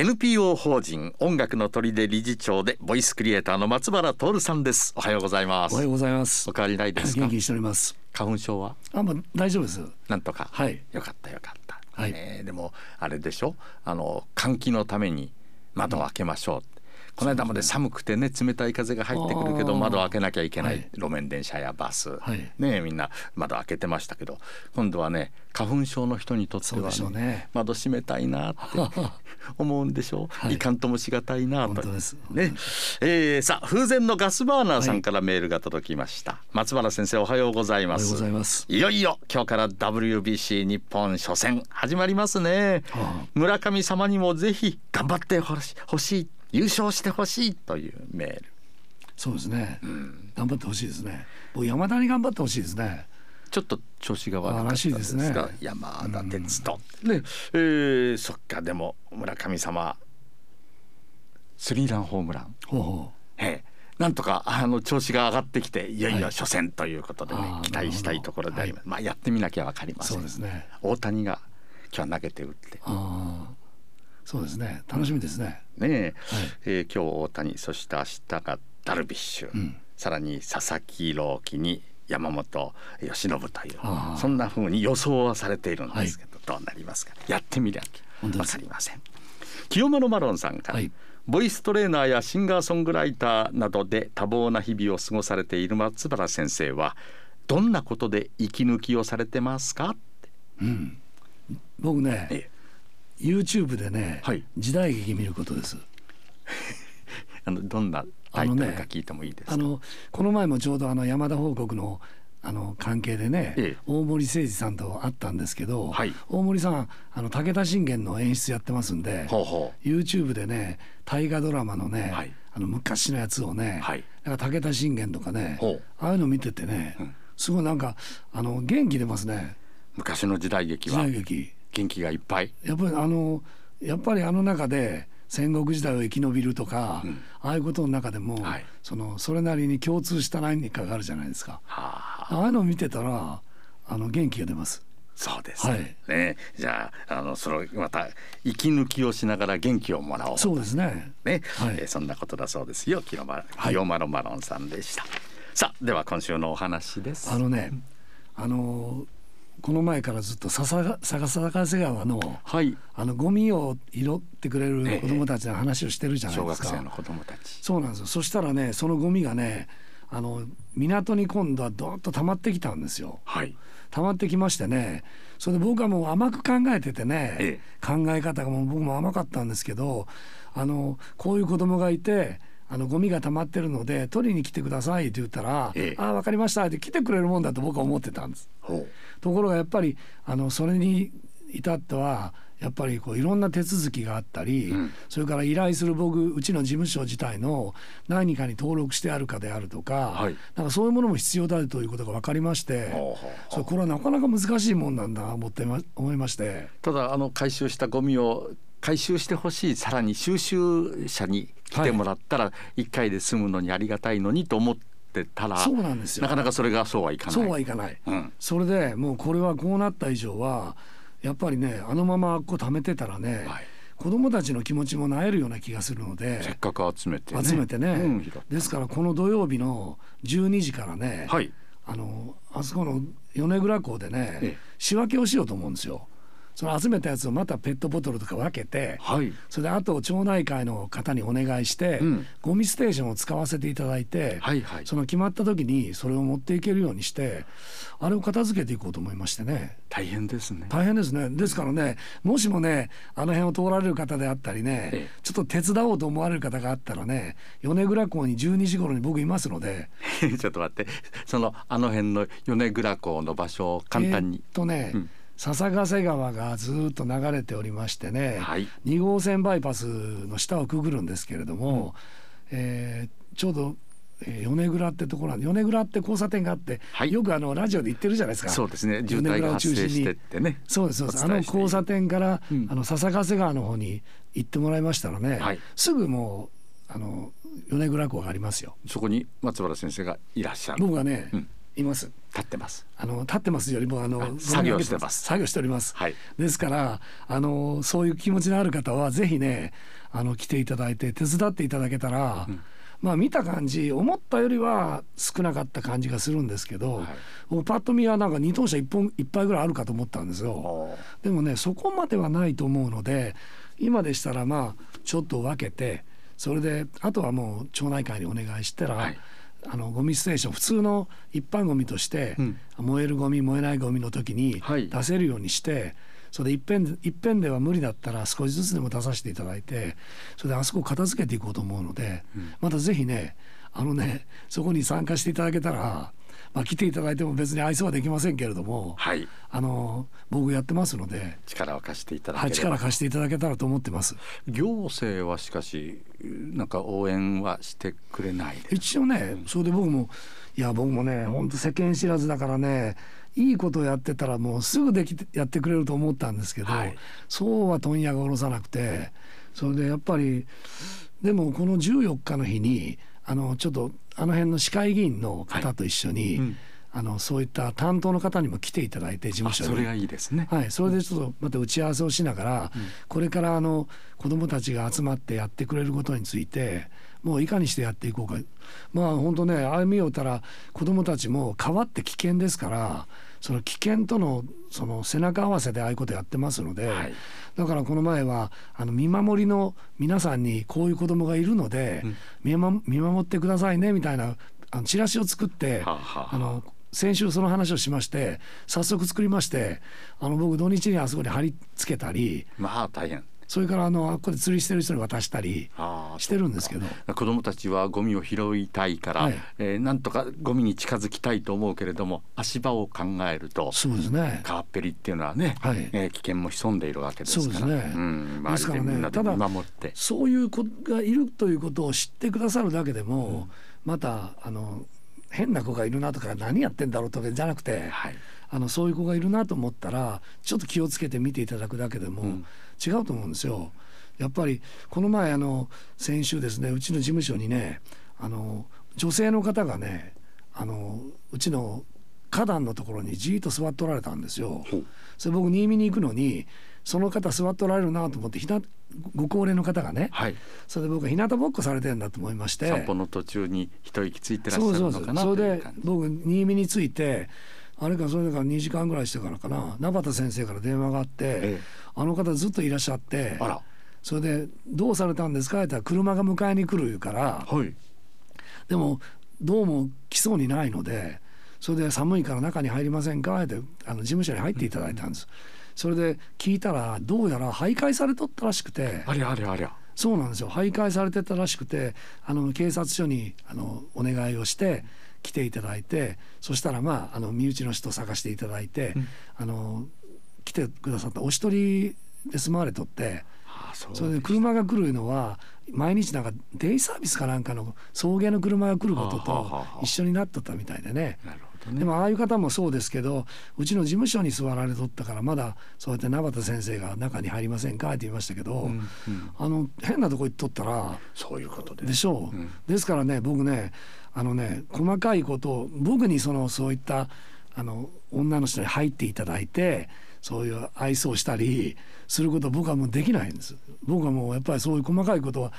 NPO 法人音楽の砦理事長でボイスクリエイターの松原徹さんです。おはようございます。おはようございます。お変わりないですか？元気にしております。花粉症は？あもう大丈夫です。なんとか。はい。よかったよかった、はい。ねでもあれでしょ？あの換気のために窓を開けましょう、この間まで寒くてね冷たい風が入ってくるけど窓を開けなきゃいけない、はい。路面電車やバス、はい。ねみんな窓開けてましたけど今度はね花粉症の人にとっては、ね窓閉めたいなって 思うんでしょ？う、はい。い、かんともしがたいなと。ね。えーさあ風前のガスバーナーさんからメールが届きました、松原先生おはようございます。おはようございます。いよいよ今日から WBC 日本初戦始まりますね、はあ村上様にもぜひ頑張ってほしい優勝してほしいというメール。そうですね、頑張ってほしいですね。僕山田に頑張ってほしいですね。ちょっと調子が悪かったでですすね。が山田哲人、ねえーそっかでも村上様。スリーランホームラン。ほうほええ。なんとかあの調子が上がってきていよいよはい。初戦ということでね、あー期待したいところであります、まあやってみなきゃわかりません。ね。大谷が今日は投げて打って。ああそうですね。楽しみですね、ねえ。えー今日大谷そして明日がダルビッシュ、ん。さらに佐々木朗希に山本由伸というそんな風に予想はされているんですけど、どうなりますかやってみなきゃわ本当ですか？りません。清丸マロンさんから、はい。ボイストレーナーやシンガーソングライターなどで多忙な日々を過ごされている松原先生はどんなことで息抜きをされてますか？って。僕ねえ YouTube でね、はい。時代劇見ることです。あのどんなタイトルあのねか聞いてもいいですか、あのこの前もちょうどあの山田報告のあの関係でね、ええ。大森誠二さんと会ったんですけど、はい。大森さんあの武田信玄の演出やってますんでほうほ YouTube でね大河ドラマのね、はい。あの昔のやつをね、はい。だから武田信玄とかねああいうの見ててね、すごいなんかあの元気出ますね。う昔の時代劇時は代劇元気がいっぱい。やっぱりあのやっぱりあの中で戦国時代を生き延びるとか、ああいうことの中でも、はい。そのそれなりに共通した何かがあるじゃないですか。はあ。ああいうのを見てたらあの元気が出ます。そうですはい。ね、じゃああのそのまた息抜きをしながら元気をもらおうそうですね。ね、はい。えーそんなことだそうですよ。清丸はい。清丸マロンさんでした、さあでは今週のお話です。あのね、あのこの前からずっと笹坂瀬川のはいあのゴミを拾ってくれる子供たちの話をしてるじゃない小ですか。学生の子供たちそうなんですよ。そしたらね、そのゴミがね、あの港に今度はどーっと溜まってきたんですよ。はい溜まってきましてねそれで僕はもう甘く考えててね、え考え方がもう僕も甘かったんですけどあのこういう子供がいてあのゴミが溜まってるので取りに来てくださいって言ったら「ええ。ああ分かりました」って来てくれるもんだと僕は思ってたんです。ところがやっぱりあのそれに至ってはやっぱりこういろんな手続きがあったり、うん。それから依頼する僕うちの事務所自体の何かに登録してあるかであるとか,、はい。なんかそういうものも必要だということが分かりまして、それこれはなかなか難しいもんなんだな思ってま思いまして。ただあの回収したゴミを回収してほしいさらに収集車に来てもらったら一回で済むのにありがたいのにと思ってたらそうなんですよ。なかなかそれがそうはいかない。そうはいかない、うん。それでもうこれはこうなった以上はやっぱりねあのままこう貯めてたらね、はい。子供たちの気持ちもなえるような気がするのでせっかく集めてね。集めてね、うんですからこの土曜日の12時からね、はい。あのあそこの米倉港でね、ええ。仕分けをしようと思うんですよ。その集めたやつをまたペットボトルとか分けて、はい。それであと町内会の方にお願いして、うん。ゴミステーションを使わせていただいて、はいはい。その決まった時にそれを持っていけるようにしてあれを片付けていこうと思いましてね。大変ですね。大変ですね。ですからねもしもねあの辺を通られる方であったりね、ええ。ちょっと手伝おうと思われる方があったらね米倉港に12時頃に僕いますので。ちょっと待って。そのあの辺の米倉港の場所を簡単に。えーっとね、うん笹ヶ瀬川がずーっと流れておりましてね、はい。2号線バイパスの下をくぐるんですけれども、えーちょうど、えー米倉ってところなんで米倉って交差点があって、はい。よくあのラジオで言ってるじゃないですか。そうですね。渋滞が発生してってね。そうですそうです。あの交差点から、うん。あの笹ヶ瀬川の方に行ってもらいましたらね、はい。すぐもうあの米倉港がありますよ。そこに松原先生がいらっしゃる。僕がね、うんいます。立ってます。あの立ってますよりもあのあ作業してます。作業しております、はい。ですからあのそういう気持ちのある方はぜひねあの来ていただいて手伝っていただけたら、まあ見た感じ思ったよりは少なかった感じがするんですけど、はい。僕パッと見はなんか2等車1本一杯ぐらいあるかと思ったんですよ。でもねそこまではないと思うので今でしたらまあちょっと分けてそれであとはもう町内会にお願いしたら、はいあのゴミステーション普通の一般ゴミとして、うん。燃えるゴミ燃えないゴミの時にはい。出せるようにして、それでいっぺんいっぺんでは無理だったら少しずつでも出させていただいてそれであそこを片付けていこうと思うので、またぜひねあのねそこに参加していただけたら、まあ、来ていただいても別に愛想はできませんけれども、はいあの僕やってますので。力を貸していただはい、ければ、力貸していただけたらと思ってます。行政はしかしなんか応援はしてくれない一応ね、それで僕もいや僕もね本当世間知らずだからねいいことをやってたらもうすぐできてやってくれると思ったんですけど、はいそうは問屋が下ろさなくてそれでやっぱりでもこの14日の日にあのちょっとあの辺の市会議員の方と一緒に、うん。あのそういった担当の方にも来ていただいて事務所に。あそれがいいですね、はい、それでちょっとまた打ち合わせをしながら、これからあの子どもたちが集まってやってくれることについてもういかにしてやっていこうか。まあ本当ね歩みをたら子どもたちも変わって危険ですからその危険とのその背中合わせでああいうことやってますので、はい。だからこの前はあの見守りの皆さんにこういう子どもがいるので、見守見守ってくださいねみたいなあのチラシを作って、はあはあはあ。あの先週その話をしまして早速作りましてあの僕土日にあそこに貼り付けたりまあ大変それからあのあっこで釣りしてる人に渡したりしてるんですけど。子どもたちはゴミを拾いたいから、はい。えーなんとかゴミに近づきたいと思うけれども足場を考えるとそうですね。川っぺりっていうのはね、はい。えー危険も潜んでいるわけですから。そうですね。ん、ですからね周りでみんなで守って。そういう子がいるということを知ってくださるだけでも、またあの変な子がいるなとか何やってんだろうとかじゃなくて、はいあのそういう子がいるなと思ったらちょっと気をつけて見ていただくだけでもん違うと思うんですよ。やっぱりこの前あの先週ですねうちの事務所にねあの女性の方がねあのうちの花壇のところにじーっと座っておられたんですよ。それ僕新見に行くのにその方座っておられるなと思ってひなご高齢の方がね、はい。それで僕は日向ぼっこされてるんだと思いまして。散歩の途中に一息ついてらっしゃそうそうるのかなそうそう感じ。僕新見に着いてあれかそれから2時間ぐらいしてからかな名畑先生から電話があって、ええ。あの方ずっといらっしゃってあら。それで「どうされたんですか?」って言ったら車が迎えに来る言うから。はい。でもどうも来そうにないのでそれで寒いから中に入りませんか？ってあの事務所に入っていただいたんです。それで聞いたらどうやら徘徊されとったらしくて。ありゃありゃありゃ。そうなんですよ。徘徊されてたらしくてあの警察署にあのお願いをして来ていただいてそしたらまああの身内の人を探していただいて、あの来てくださった。お一人で住まわれとってああそれで車が来るのは毎日なんかデイサービスかなんかの送迎の車が来ることとあ一緒になっとったみたいでね。ねでもああいう方もそうですけどうちの事務所に座られとったからまだそうやって名畑先生が中に入りませんかって言いましたけど、うんうん。あの変なとこ行っとったらそういうことで。でしょう、うん。ですからね僕ねあのね細かいことを僕にそのそういったあの女の人に入っていただいてそういう愛想をしたりすることは僕はもうできないんです。僕はもうやっぱりそういう細かいことは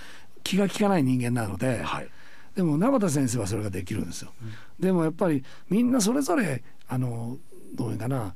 気が利かない人間なので、はいでも名畑先生はそれができるんですよ。でもやっぱりみんなそれぞれあのどういうかな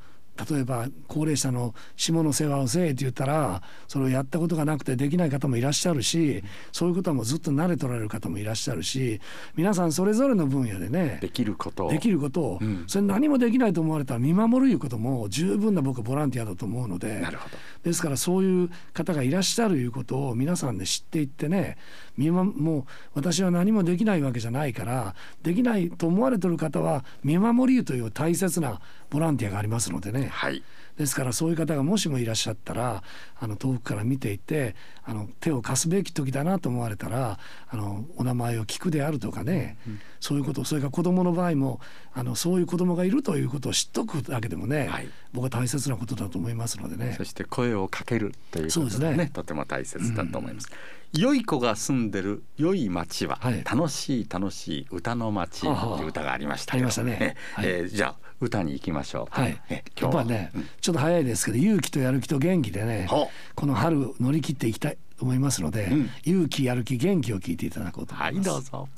例えば高齢者の下の世話をせえって言ったらそれをやったことがなくてできない方もいらっしゃるしそういうことはもうずっと慣れとられる方もいらっしゃるし皆さんそれぞれの分野でねできること。をできること。を、うん。それ何もできないと思われたら見守るいうことも十分な僕はボランティアだと思うのでなるほど。ですからそういう方がいらっしゃるいうことを皆さんで知っていってね見まもう私は何もできないわけじゃないからできないと思われてる方は見守り湯という大切なボランティアがありますのでね。はい。ですからそういう方がもしもいらっしゃったらあの遠くから見ていてあの手を貸すべき時だなと思われたらあのお名前を聞くであるとかね、そういうことそれから子どもの場合もあのそういう子どもがいるということを知っとくだけでもね、はい。僕は大切なことだと思いますのでね。そ。して声をかけるということがねね。とても大切だと思います、良い子が住んでる良い町ははい。楽しい楽しい歌の町という歌がありましたありましたね。えはい。えーじゃあ歌に行きましょう。はい、今日は。ね、ちょっと早いですけど勇気とやる気と元気でねほこの春乗り切っていきたいと思いますので、うん。勇気やる気元気を聞いていただこうと思はいいます。どうぞ。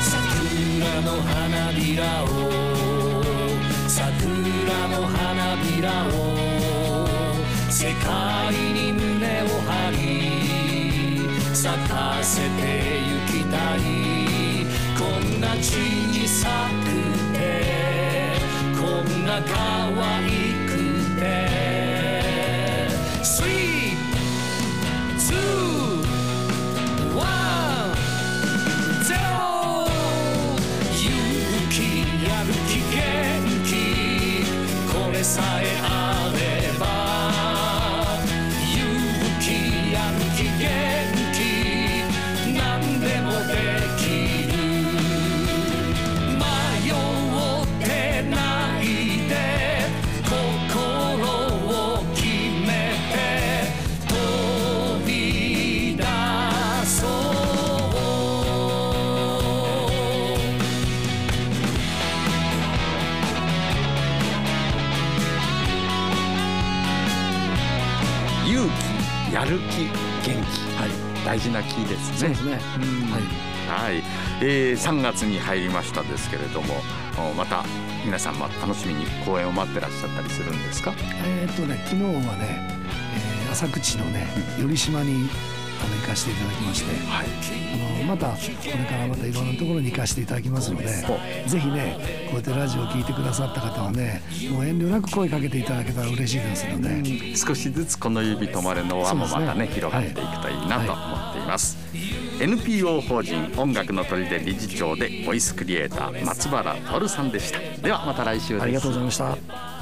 桜の花びらを世界に胸を張り咲かせてゆきたい。こんな小さくてこんな可愛くて。勇気やる気元気はい、大事なキーですね。すね。うんはい。はい、えー、3月に入りましたですけれどもおまた皆さんも楽しみに公演を待ってらっしゃったりするんですか？えーっとね昨日はね、えー浅口のね寄島にあの行かせていただきまして、はい。あのまたこれからまたいろんなところに行かせていただきますのでほぜひねこうやってラジオを聞いてくださった方はねもう遠慮なく声かけていただけたら嬉しいですので、少しずつこの指止まれの輪もまたねね。広がっていくといいなと思っています、NPO 法人音楽の砦理事長でボイスクリエイター松原徹さんでした。ではまた来週です。ありがとうございました。